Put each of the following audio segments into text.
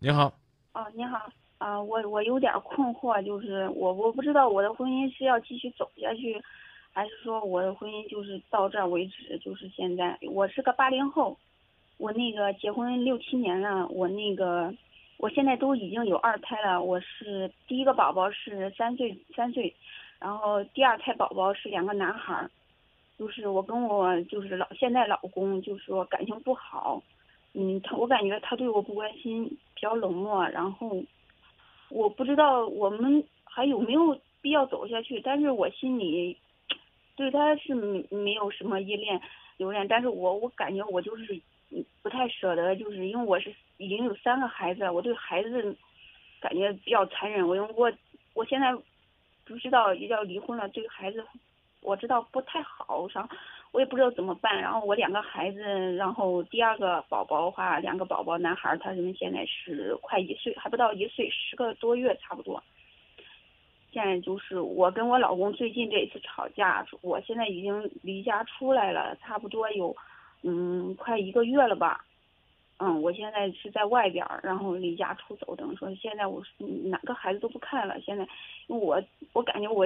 你好，哦，你好，啊、我我有点困惑，就是我我不知道我的婚姻是要继续走下去，还是说我的婚姻就是到这儿为止，就是现在。我是个八零后，我那个结婚六七年了，我那个我现在都已经有二胎了，我是第一个宝宝是三岁三岁，然后第二胎宝宝是两个男孩儿，就是我跟我就是老现在老公就是说感情不好。嗯，他我感觉他对我不关心，比较冷漠，然后我不知道我们还有没有必要走下去，但是我心里对他是没有什么依恋留恋，但是我我感觉我就是不太舍得，就是因为我是已经有三个孩子了，我对孩子感觉比较残忍，我因为我我现在不知道要离婚了，对孩子我知道不太好，啥我也不知道怎么办。然后我两个孩子，然后第二个宝宝的话，两个宝宝男孩，他们现在是快一岁，还不到一岁，十个多月差不多。现在就是我跟我老公最近这一次吵架，我现在已经离家出来了，差不多有嗯快一个月了吧。嗯，我现在是在外边，然后离家出走，等于说现在我哪个孩子都不看了。现在，我我感觉我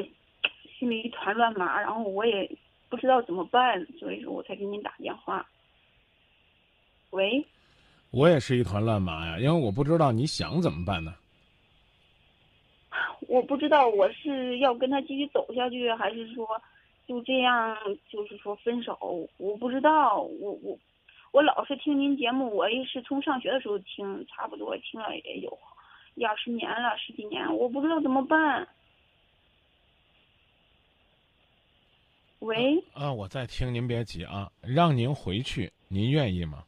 心里一团乱麻，然后我也不知道怎么办，所以说我才给您打电话。喂，我也是一团乱麻呀，因为我不知道你想怎么办呢？我不知道我是要跟他继续走下去，还是说就这样就是说分手？我不知道，我我我老是听您节目，我也是从上学的时候听，差不多听了也有一二十年了，十几年，我不知道怎么办。喂，啊，我在听，您别急啊，让您回去，您愿意吗？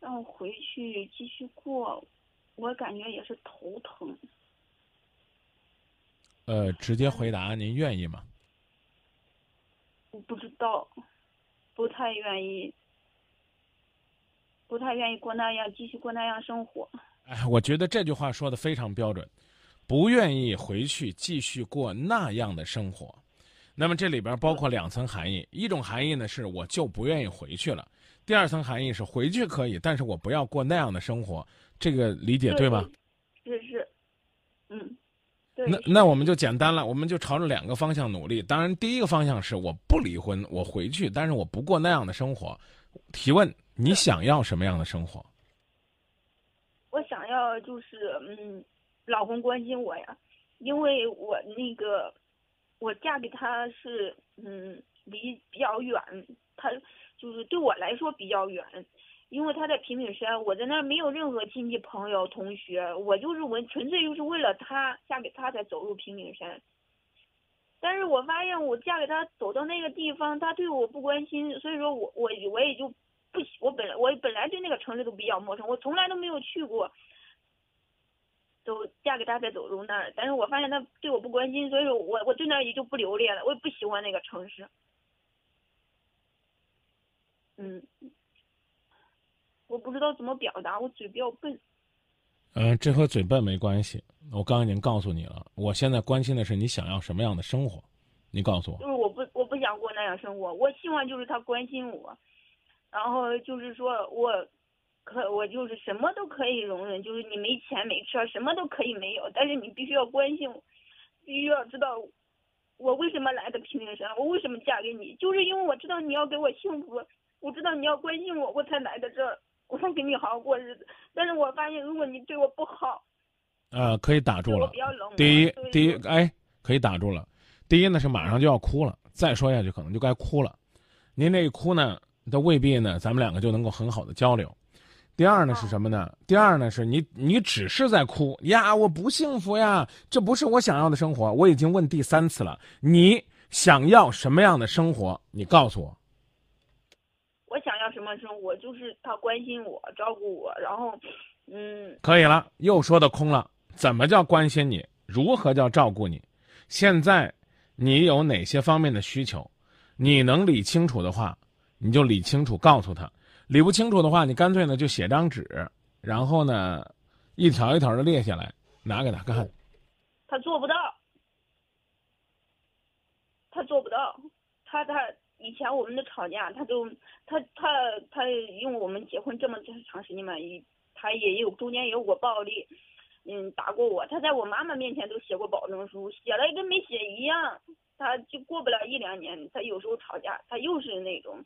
让我回去继续过，我感觉也是头疼。呃，直接回答，您愿意吗？我不知道，不太愿意，不太愿意过那样继续过那样生活。哎，我觉得这句话说的非常标准，不愿意回去继续过那样的生活。那么这里边包括两层含义，一种含义呢是我就不愿意回去了，第二层含义是回去可以，但是我不要过那样的生活。这个理解对吗？是是，嗯，对。那那我们就简单了，我们就朝着两个方向努力。当然，第一个方向是我不离婚，我回去，但是我不过那样的生活。提问：你想要什么样的生活？我想要就是嗯，老公关心我呀，因为我那个我嫁给他是嗯离比较远，他就是对我来说比较远，因为他在平顶山，我在那儿没有任何亲戚朋友同学，我就是我纯粹就是为了他嫁给他才走入平顶山。但是我发现我嫁给他走到那个地方，他对我不关心，所以说我我我也就不喜我本来我本来对那个城市都比较陌生，我从来都没有去过，都嫁给他才走入那儿。但是我发现他对我不关心，所以说我我对那儿也就不留恋了，我也不喜欢那个城市。嗯，我不知道怎么表达，我嘴比较笨。嗯、这和嘴笨没关系。我刚刚已经告诉你了，我现在关心的是你想要什么样的生活，你告诉我。就是我不我不想过那样生活，我希望就是他关心我，然后就是说我可我就是什么都可以容忍，就是你没钱没车什么都可以没有，但是你必须要关心我，必须要知道我为什么来的平顶山，我为什么嫁给你，就是因为我知道你要给我幸福，我知道你要关心我，我才来的这儿，我才跟你好好过日子。但是我发现如果你对我不好，呃，可以打住了。第一，第一说，哎，可以打住了。第一呢是马上就要哭了，再说下去可能就该哭了。您这一哭呢，都未必呢，咱们两个就能够很好的交流。第二呢是什么呢？第二呢是你你只是在哭呀，我不幸福呀，这不是我想要的生活。我已经问第三次了，你想要什么样的生活？你告诉我。我想要什么生活，就是他关心我、照顾我，然后，嗯，可以了，又说的空了。怎么叫关心你？如何叫照顾你？现在你有哪些方面的需求？你能理清楚的话，你就理清楚，告诉他；理不清楚的话，你干脆呢就写张纸，然后呢一条一条的列下来，拿给他看。他做不到，他做不到，他他以前我们的吵架，他都他他他因为我们结婚这么长时间嘛，他也有中间有过暴力，嗯，打过我。他在我妈妈面前都写过保证书，写了跟没写一样。他就过不了一两年，他有时候吵架，他又是那种，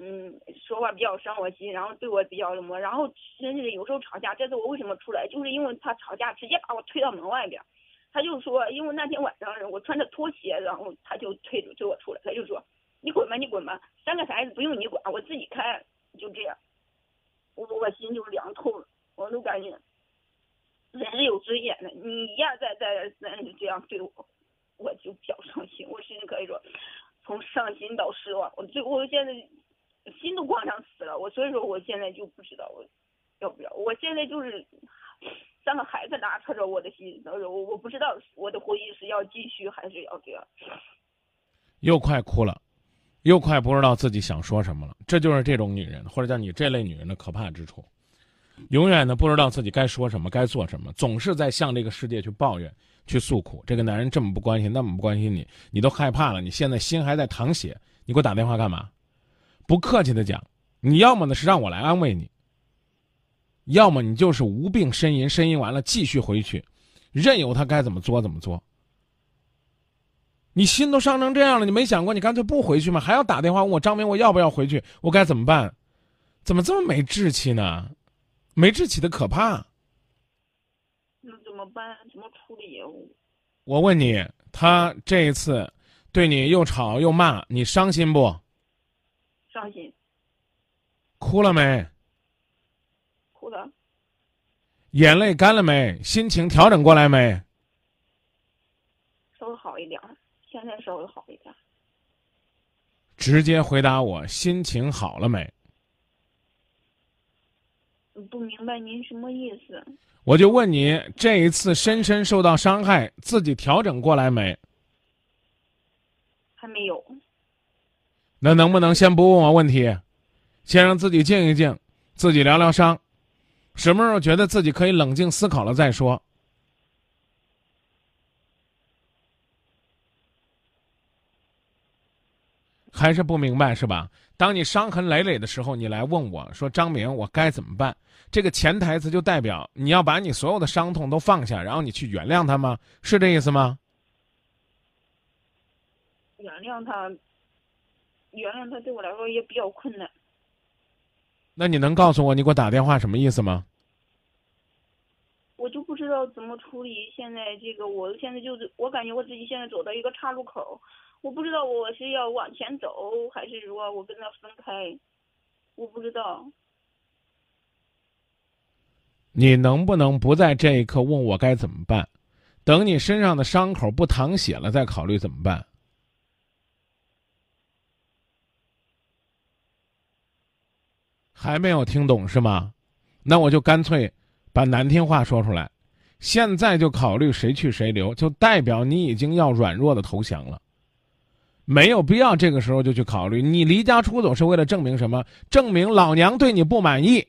嗯，说话比较伤我心，然后对我比较什么，然后甚至有时候吵架。这次我为什么出来，就是因为他吵架，直接把我推到门外边。他就说，因为那天晚上我穿着拖鞋，然后他就推着推我出来，他就说：“你滚吧，你滚吧，三个孩子不用你管，我自己开。”就这样，我我心就凉透了，我都感觉人是有尊严的。你一而再再而三就这样对我，我就比较伤心。我甚至可以说，从伤心到失望，我最我现在心都往上死了。我所以说，我现在就不知道我要不要。我现在就是三个孩子拉扯着我的心，我我不知道我的婚姻是要继续还是要这样。又快哭了。又快不知道自己想说什么了，这就是这种女人，或者叫你这类女人的可怕之处，永远的不知道自己该说什么，该做什么，总是在向这个世界去抱怨、去诉苦。这个男人这么不关心，那么不关心你，你都害怕了。你现在心还在淌血，你给我打电话干嘛？不客气的讲，你要么呢是让我来安慰你，要么你就是无病呻吟，呻吟完了继续回去，任由他该怎么作怎么作。你心都伤成这样了，你没想过你干脆不回去吗？还要打电话问我张明，我要不要回去？我该怎么办？怎么这么没志气呢？没志气的可怕。那怎么办？怎么处理？我问你，他这一次对你又吵又骂，你伤心不？伤心。哭了没？哭了。眼泪干了没？心情调整过来没？稍微好一点。现在稍微好一点。直接回答我，心情好了没？不明白您什么意思？我就问你，这一次深深受到伤害，自己调整过来没？还没有。那能不能先不问我问题，先让自己静一静，自己疗疗伤，什么时候觉得自己可以冷静思考了再说？还是不明白是吧？当你伤痕累累的时候，你来问我说：“张明，我该怎么办？”这个潜台词就代表你要把你所有的伤痛都放下，然后你去原谅他吗？是这意思吗？原谅他，原谅他对我来说也比较困难。那你能告诉我你给我打电话什么意思吗？我就不知道怎么处理现在这个，我现在就是我感觉我自己现在走到一个岔路口。我不知道我是要往前走，还是说我跟他分开，我不知道。你能不能不在这一刻问我该怎么办？等你身上的伤口不淌血了，再考虑怎么办？还没有听懂是吗？那我就干脆把难听话说出来。现在就考虑谁去谁留，就代表你已经要软弱的投降了。没有必要这个时候就去考虑，你离家出走是为了证明什么？证明老娘对你不满意。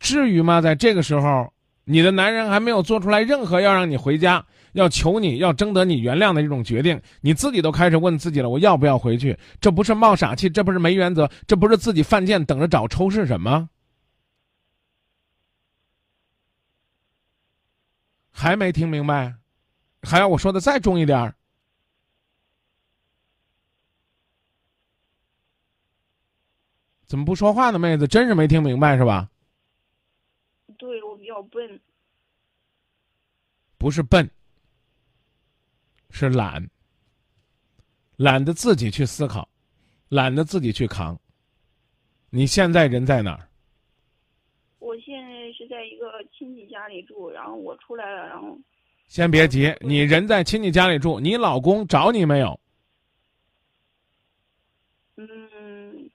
至于吗？在这个时候，你的男人还没有做出来任何要让你回家、要求你、要征得你原谅的这种决定，你自己都开始问自己了：我要不要回去？这不是冒傻气，这不是没原则，这不是自己犯贱等着找抽是什么？还没听明白？还要我说的再重一点儿？怎么不说话呢，妹子？真是没听明白是吧？对我比较笨，不是笨，是懒，懒得自己去思考，懒得自己去扛。你现在人在哪儿？我现在是在一个亲戚家里住，然后我出来了，然后。先别急，你人在亲戚家里住，你老公找你没有？嗯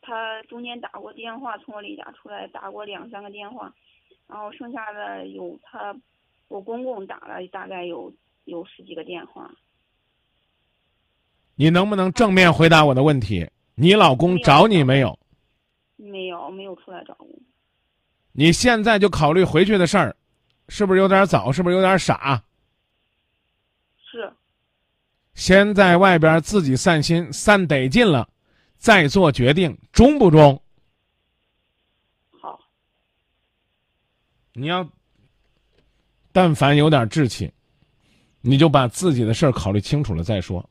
他中间打过电话，从我离家出来打过两三个电话，然后剩下的有他，我公公打了大概有有十几个电话。你能不能正面回答我的问题？你老公找你没有？没有，没有出来找我。你现在就考虑回去的事儿，是不是有点早？是不是有点傻？是。先在外边自己散心，散得劲了。再做决定，中不中？好。你要但凡有点志气，你就把自己的事儿考虑清楚了再说。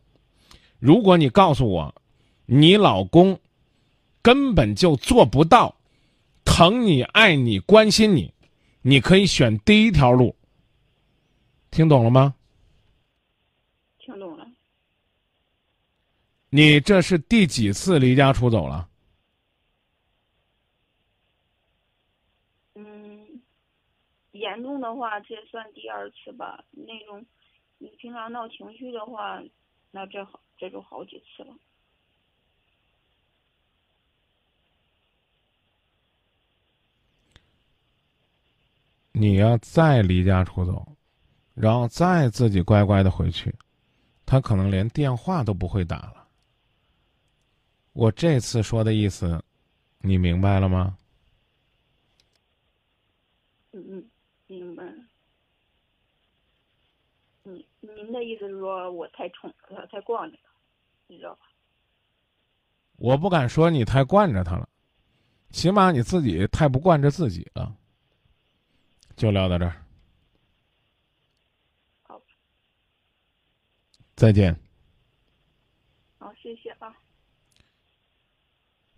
如果你告诉我，你老公根本就做不到疼你、爱你、关心你，你可以选第一条路。听懂了吗？听懂了。你这是第几次离家出走了？严重的话，这算第二次吧。那种你平常闹情绪的话，那这好这就好几次了。你要再离家出走，然后再自己乖乖的回去，他可能连电话都不会打了。我这次说的意思，你明白了吗？嗯嗯，明白了。嗯，您的意思是说我太宠着他，太惯着他，你知道吧？我不敢说你太惯着他了，起码你自己太不惯着自己了。就聊到这儿，好，再见。好，谢谢啊。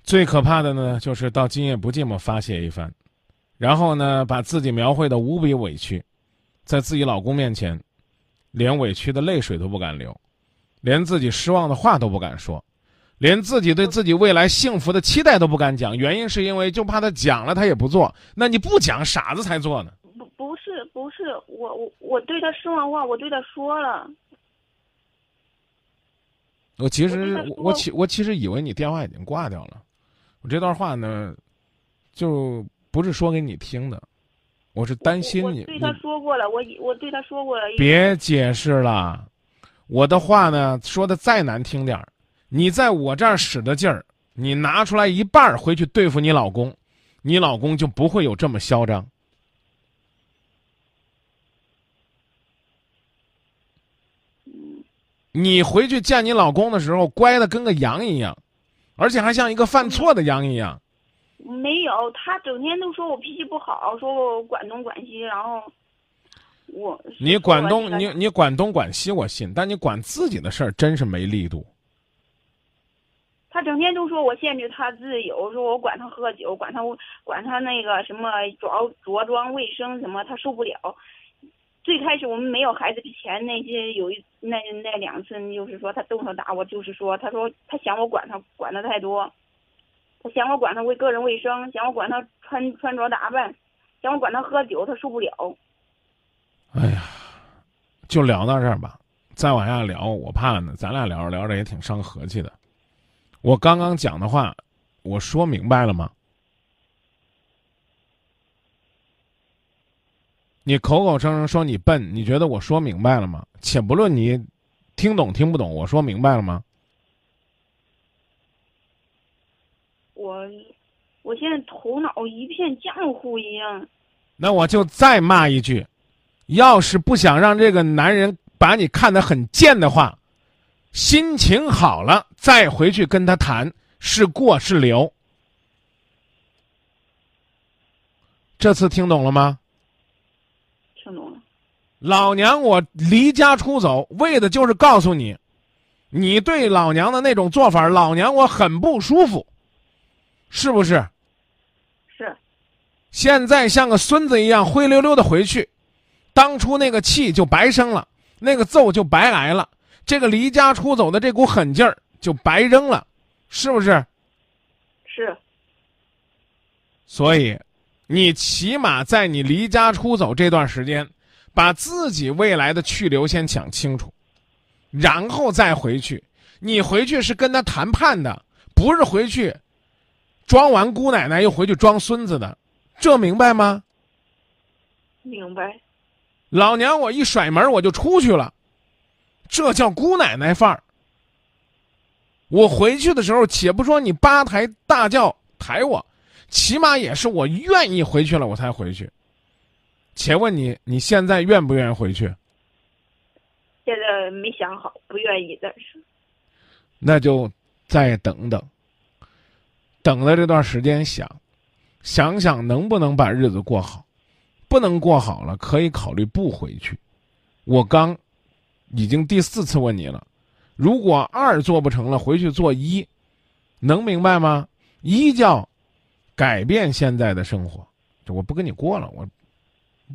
最可怕的呢，就是到今夜不寂寞发泄一番，然后呢，把自己描绘的无比委屈，在自己老公面前，连委屈的泪水都不敢流，连自己失望的话都不敢说，连自己对自己未来幸福的期待都不敢讲。原因是因为就怕他讲了，他也不做。那你不讲，傻子才做呢。不不是不是，我我我对他失望话，我对他说了。我其实我我其我其实以为你电话已经挂掉了。我这段话呢，就不是说给你听的，我是担心你。我对他说过了，我我对他说过了。别解释了，我的话呢说的再难听点儿，你在我这儿使的劲儿，你拿出来一半回去对付你老公，你老公就不会有这么嚣张。你回去见你老公的时候，乖的跟个羊一样。而且还像一个犯错的羊一样，没有，他整天都说我脾气不好，说我管东管西，然后我你管东你你管东管西我信，但你管自己的事儿真是没力度。他整天都说我限制他自由，说我管他喝酒，管他管他那个什么着着装卫生什么，他受不了。最开始我们没有孩子之前，那些有一那那两次，就是说他动手打我，就是说他说他嫌我管他管的太多，他嫌我管他为个人卫生，嫌我管他穿穿着打扮，嫌我管他喝酒，他受不了。哎呀，就聊到这儿吧，再往下聊，我怕呢，咱俩聊着聊着也挺伤和气的。我刚刚讲的话，我说明白了吗？你口口声声说你笨，你觉得我说明白了吗？且不论你听懂听不懂，我说明白了吗？我我现在头脑一片浆糊一样。那我就再骂一句：要是不想让这个男人把你看得很贱的话，心情好了再回去跟他谈，是过是留。这次听懂了吗？听懂了老娘我离家出走，为的就是告诉你，你对老娘的那种做法，老娘我很不舒服，是不是？是。现在像个孙子一样灰溜溜的回去，当初那个气就白生了，那个揍就白挨了，这个离家出走的这股狠劲儿就白扔了，是不是？是。所以，你起码在你离家出走这段时间。把自己未来的去留先想清楚，然后再回去。你回去是跟他谈判的，不是回去装完姑奶奶又回去装孙子的，这明白吗？明白。老娘我一甩门我就出去了，这叫姑奶奶范儿。我回去的时候，且不说你八抬大轿抬我，起码也是我愿意回去了，我才回去。且问你，你现在愿不愿意回去？现在没想好，不愿意，但是。那就再等等。等了这段时间，想，想想能不能把日子过好。不能过好了，可以考虑不回去。我刚已经第四次问你了，如果二做不成了，回去做一，能明白吗？一叫改变现在的生活，这我不跟你过了，我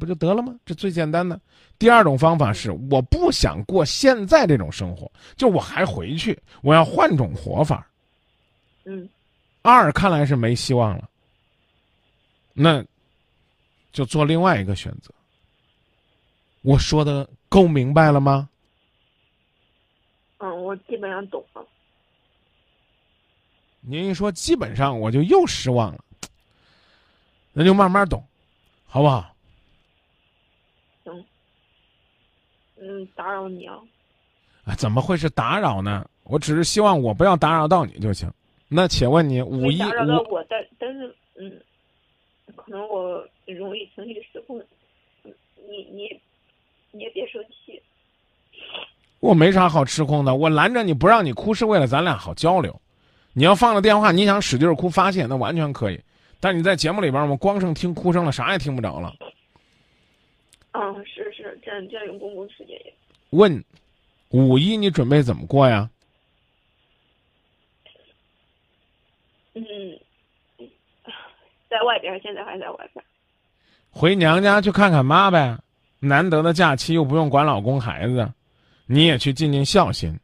不就得了吗？这最简单的。第二种方法是，我不想过现在这种生活，就我还回去，我要换种活法。嗯，二看来是没希望了，那就做另外一个选择。我说的够明白了吗？嗯，我基本上懂了。您一说基本上，我就又失望了。那就慢慢懂，好不好？行。嗯，打扰你啊。啊，怎么会是打扰呢？我只是希望我不要打扰到你就行。那请问你，五一打扰到我，但但是嗯，可能我容易情绪失控。你你你也别生气。我没啥好失控的，我拦着你不让你哭是为了咱俩好交流。你要放了电话，你想使劲哭发泄，那完全可以。但你在节目里边，我们光剩听哭声了，啥也听不着了。嗯，是是，占占用公共时间也。问，五一你准备怎么过呀？嗯，在外边，现在还在外边。回娘家去看看妈呗，难得的假期又不用管老公孩子，你也去尽尽孝心。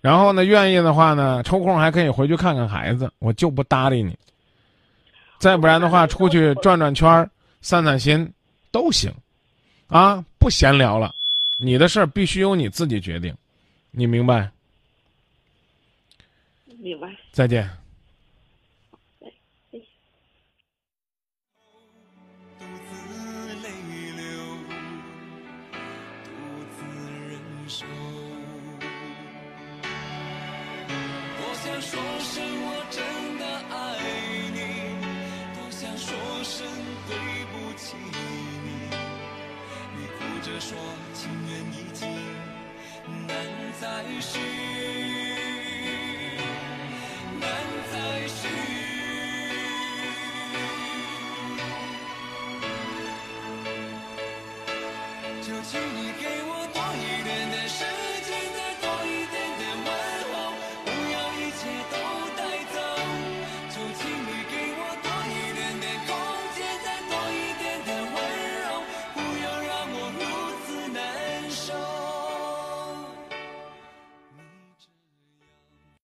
然后呢，愿意的话呢，抽空还可以回去看看孩子，我就不搭理你。再不然的话，出去转转圈儿，散散心，都行，啊，不闲聊了。你的事儿必须由你自己决定，你明白？明白。再见。说声我真的爱你，多想说声对不起你。你哭着说情缘已尽，难再续，